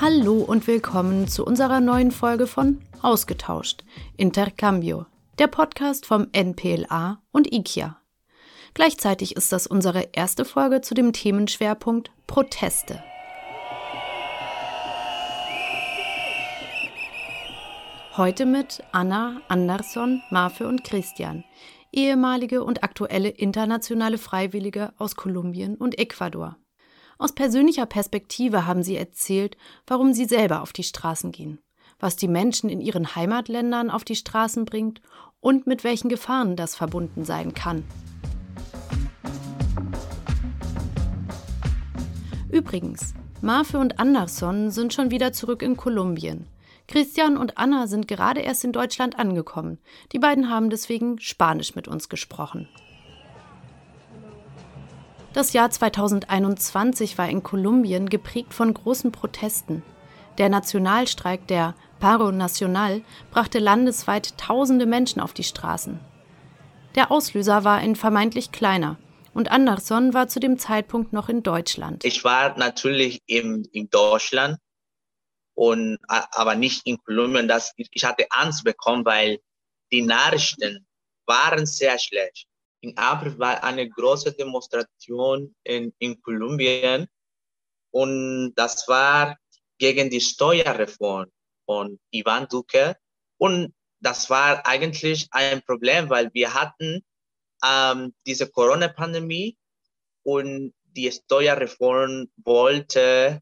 Hallo und willkommen zu unserer neuen Folge von Ausgetauscht, Intercambio, der Podcast vom NPLA und IKEA. Gleichzeitig ist das unsere erste Folge zu dem Themenschwerpunkt Proteste. Heute mit Anna, Andersson, Marfe und Christian, ehemalige und aktuelle internationale Freiwillige aus Kolumbien und Ecuador. Aus persönlicher Perspektive haben sie erzählt, warum sie selber auf die Straßen gehen, was die Menschen in ihren Heimatländern auf die Straßen bringt und mit welchen Gefahren das verbunden sein kann. Übrigens, Marfe und Anderson sind schon wieder zurück in Kolumbien. Christian und Anna sind gerade erst in Deutschland angekommen. Die beiden haben deswegen Spanisch mit uns gesprochen. Das Jahr 2021 war in Kolumbien geprägt von großen Protesten. Der Nationalstreik der Paro Nacional brachte landesweit tausende Menschen auf die Straßen. Der Auslöser war ein vermeintlich kleiner, und Anderson war zu dem Zeitpunkt noch in Deutschland. Ich war natürlich in, in Deutschland und aber nicht in Kolumbien. Das, ich hatte Angst bekommen, weil die Nachrichten waren sehr schlecht. In April war eine große Demonstration in, in Kolumbien und das war gegen die Steuerreform von Ivan Duque und das war eigentlich ein Problem, weil wir hatten ähm, diese Corona-Pandemie und die Steuerreform wollte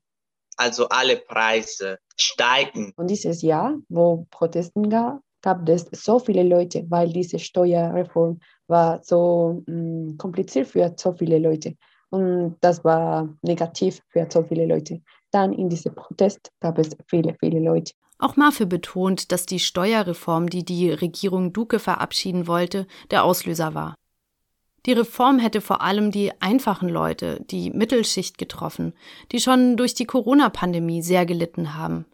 also alle Preise steigen. Und dieses Jahr, wo Protesten gab, gab es so viele Leute, weil diese Steuerreform war so mh, mm, kompliziert für so viele Leute. Und das war negativ für so viele Leute. Dann in diesem Protest gab es viele, viele Leute. Auch Mafe betont, dass die Steuerreform, die die Regierung Duque verabschieden wollte, der Auslöser war. Die Reform hätte vor allem die einfachen Leute, die Mittelschicht getroffen, die schon durch die Corona-Pandemie sehr gelitten haben.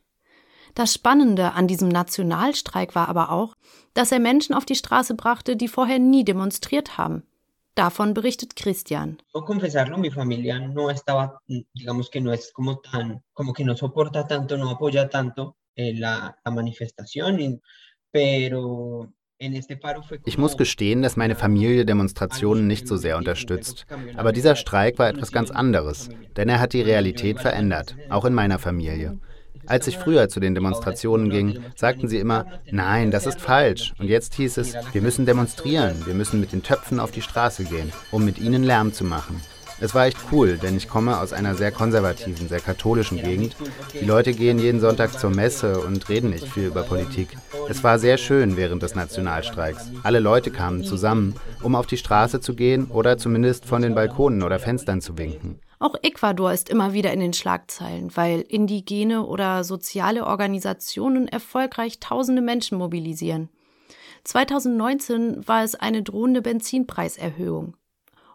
Das Spannende an diesem Nationalstreik war aber auch, dass er Menschen auf die Straße brachte, die vorher nie demonstriert haben. Davon berichtet Christian. ich muss gestehen, dass meine Familie Demonstrationen nicht so sehr unterstützt. Aber dieser Streik war etwas ganz anderes, denn er hat die Realität verändert, auch in meiner Familie. Als ich früher zu den Demonstrationen ging, sagten sie immer, nein, das ist falsch. Und jetzt hieß es, wir müssen demonstrieren, wir müssen mit den Töpfen auf die Straße gehen, um mit ihnen Lärm zu machen. Es war echt cool, denn ich komme aus einer sehr konservativen, sehr katholischen Gegend. Die Leute gehen jeden Sonntag zur Messe und reden nicht viel über Politik. Es war sehr schön während des Nationalstreiks. Alle Leute kamen zusammen, um auf die Straße zu gehen oder zumindest von den Balkonen oder Fenstern zu winken. Auch Ecuador ist immer wieder in den Schlagzeilen, weil indigene oder soziale Organisationen erfolgreich tausende Menschen mobilisieren. 2019 war es eine drohende Benzinpreiserhöhung.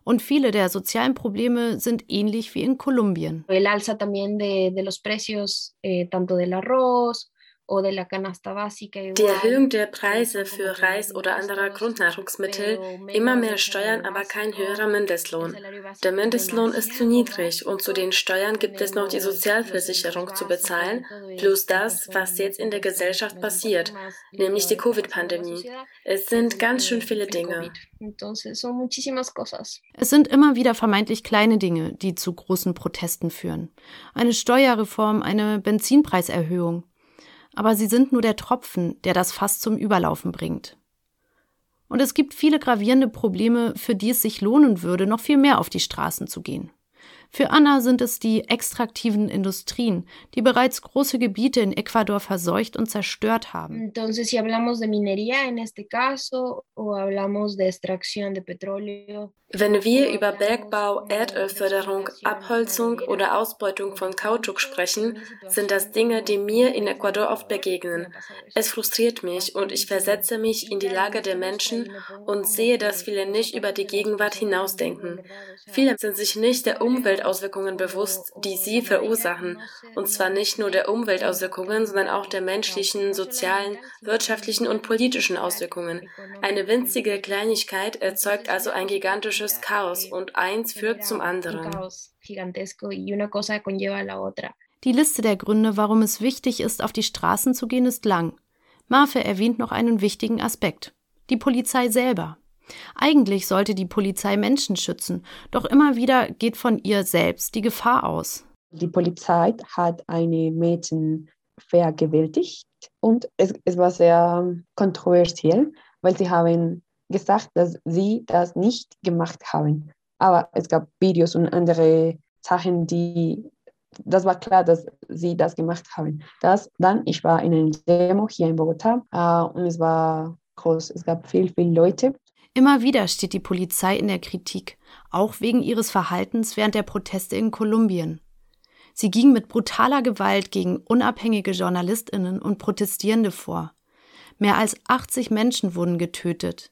Und viele der sozialen Probleme sind ähnlich wie in Kolumbien. El alza también de, de los precios, eh, tanto del arroz, die Erhöhung der Preise für Reis oder andere Grundnahrungsmittel, immer mehr Steuern, aber kein höherer Mindestlohn. Der Mindestlohn ist zu niedrig und zu den Steuern gibt es noch die Sozialversicherung zu bezahlen, plus das, was jetzt in der Gesellschaft passiert, nämlich die Covid-Pandemie. Es sind ganz schön viele Dinge. Es sind immer wieder vermeintlich kleine Dinge, die zu großen Protesten führen. Eine Steuerreform, eine Benzinpreiserhöhung aber sie sind nur der Tropfen, der das Fass zum Überlaufen bringt. Und es gibt viele gravierende Probleme, für die es sich lohnen würde, noch viel mehr auf die Straßen zu gehen. Für Anna sind es die extraktiven Industrien, die bereits große Gebiete in Ecuador verseucht und zerstört haben. Wenn wir über Bergbau, Erdölförderung, Abholzung oder Ausbeutung von Kautschuk sprechen, sind das Dinge, die mir in Ecuador oft begegnen. Es frustriert mich und ich versetze mich in die Lage der Menschen und sehe, dass viele nicht über die Gegenwart hinausdenken. Viele sind sich nicht der Umweltauswirkungen bewusst, die sie verursachen. Und zwar nicht nur der Umweltauswirkungen, sondern auch der menschlichen, sozialen, wirtschaftlichen und politischen Auswirkungen. Eine winzige Kleinigkeit erzeugt also ein gigantisches Chaos und eins führt zum anderen. Die Liste der Gründe, warum es wichtig ist, auf die Straßen zu gehen, ist lang. Marfe erwähnt noch einen wichtigen Aspekt. Die Polizei selber. Eigentlich sollte die Polizei Menschen schützen, doch immer wieder geht von ihr selbst die Gefahr aus. Die Polizei hat eine Mädchen vergewaltigt und es, es war sehr kontroversiell, weil sie haben gesagt, dass sie das nicht gemacht haben. Aber es gab Videos und andere Sachen, die das war klar, dass sie das gemacht haben. Das, dann, ich war in einer Demo hier in Bogotá äh, und es war groß. Es gab viel, viele Leute. Immer wieder steht die Polizei in der Kritik, auch wegen ihres Verhaltens während der Proteste in Kolumbien. Sie ging mit brutaler Gewalt gegen unabhängige Journalistinnen und Protestierende vor. Mehr als 80 Menschen wurden getötet.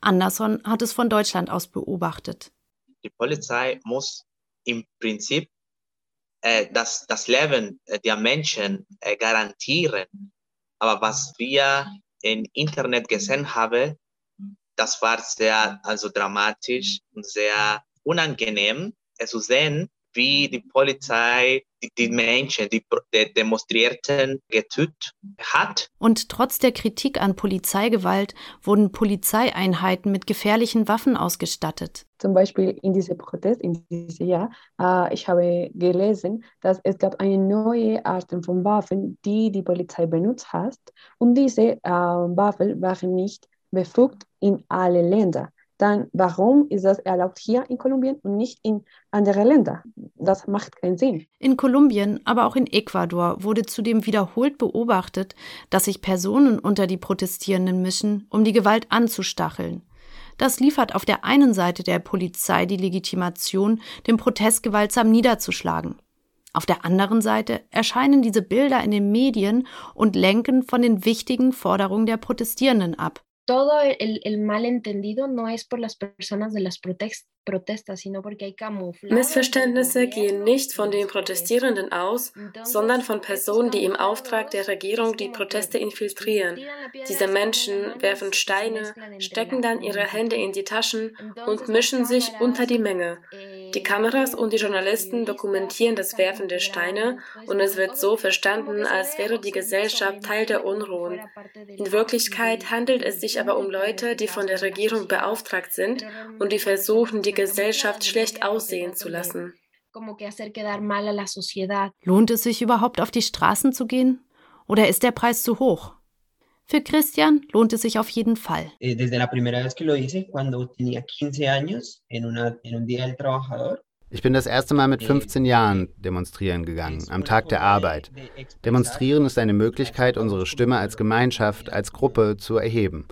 Anderson hat es von Deutschland aus beobachtet. Die Polizei muss im Prinzip äh, das, das Leben der Menschen äh, garantieren. Aber was wir im Internet gesehen haben, das war sehr also dramatisch und sehr unangenehm zu sehen, wie die Polizei die, die Menschen, die, die Demonstrierten getötet hat. Und trotz der Kritik an Polizeigewalt wurden Polizeieinheiten mit gefährlichen Waffen ausgestattet. Zum Beispiel in diesem Protest, in diesem Jahr, äh, ich habe gelesen, dass es gab eine neue Art von Waffen, die die Polizei benutzt hat. Und diese äh, Waffen waren nicht befugt in alle Länder dann warum ist das erlaubt hier in Kolumbien und nicht in anderen Ländern? Das macht keinen Sinn. In Kolumbien, aber auch in Ecuador wurde zudem wiederholt beobachtet, dass sich Personen unter die Protestierenden mischen, um die Gewalt anzustacheln. Das liefert auf der einen Seite der Polizei die Legitimation, den Protest gewaltsam niederzuschlagen. Auf der anderen Seite erscheinen diese Bilder in den Medien und lenken von den wichtigen Forderungen der Protestierenden ab todo el, el malentendido no es por las personas de las protestas Missverständnisse gehen nicht von den Protestierenden aus, sondern von Personen, die im Auftrag der Regierung die Proteste infiltrieren. Diese Menschen werfen Steine, stecken dann ihre Hände in die Taschen und mischen sich unter die Menge. Die Kameras und die Journalisten dokumentieren das Werfen der Steine und es wird so verstanden, als wäre die Gesellschaft Teil der Unruhen. In Wirklichkeit handelt es sich aber um Leute, die von der Regierung beauftragt sind und die versuchen, die Gesellschaft schlecht aussehen zu lassen. Lohnt es sich überhaupt auf die Straßen zu gehen? Oder ist der Preis zu hoch? Für Christian lohnt es sich auf jeden Fall. Eh, desde la primera vez que lo hice, cuando tenía 15 años, en, una, en un día del trabajador, ich bin das erste Mal mit 15 Jahren demonstrieren gegangen, am Tag der Arbeit. Demonstrieren ist eine Möglichkeit, unsere Stimme als Gemeinschaft, als Gruppe zu erheben.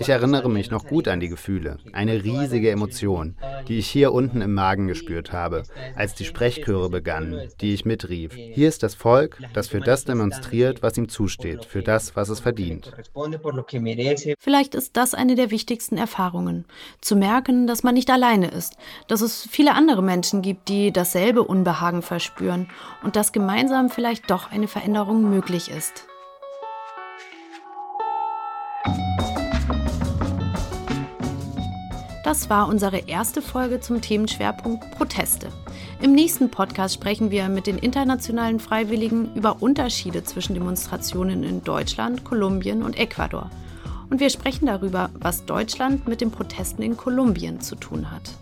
Ich erinnere mich noch gut an die Gefühle, eine riesige Emotion, die ich hier unten im Magen gespürt habe, als die Sprechchöre begannen, die ich mitrief. Hier ist das Volk, das für das demonstriert, was ihm zusteht, für das, was es verdient. Vielleicht ist das eine der wichtigsten Erfahrungen, zu merken, dass man nicht alleine ist, dass es viele andere Menschen gibt, die dasselbe Unbehagen verspüren und dass gemeinsam vielleicht doch eine Veränderung möglich ist. Das war unsere erste Folge zum Themenschwerpunkt Proteste. Im nächsten Podcast sprechen wir mit den internationalen Freiwilligen über Unterschiede zwischen Demonstrationen in Deutschland, Kolumbien und Ecuador. Und wir sprechen darüber, was Deutschland mit den Protesten in Kolumbien zu tun hat.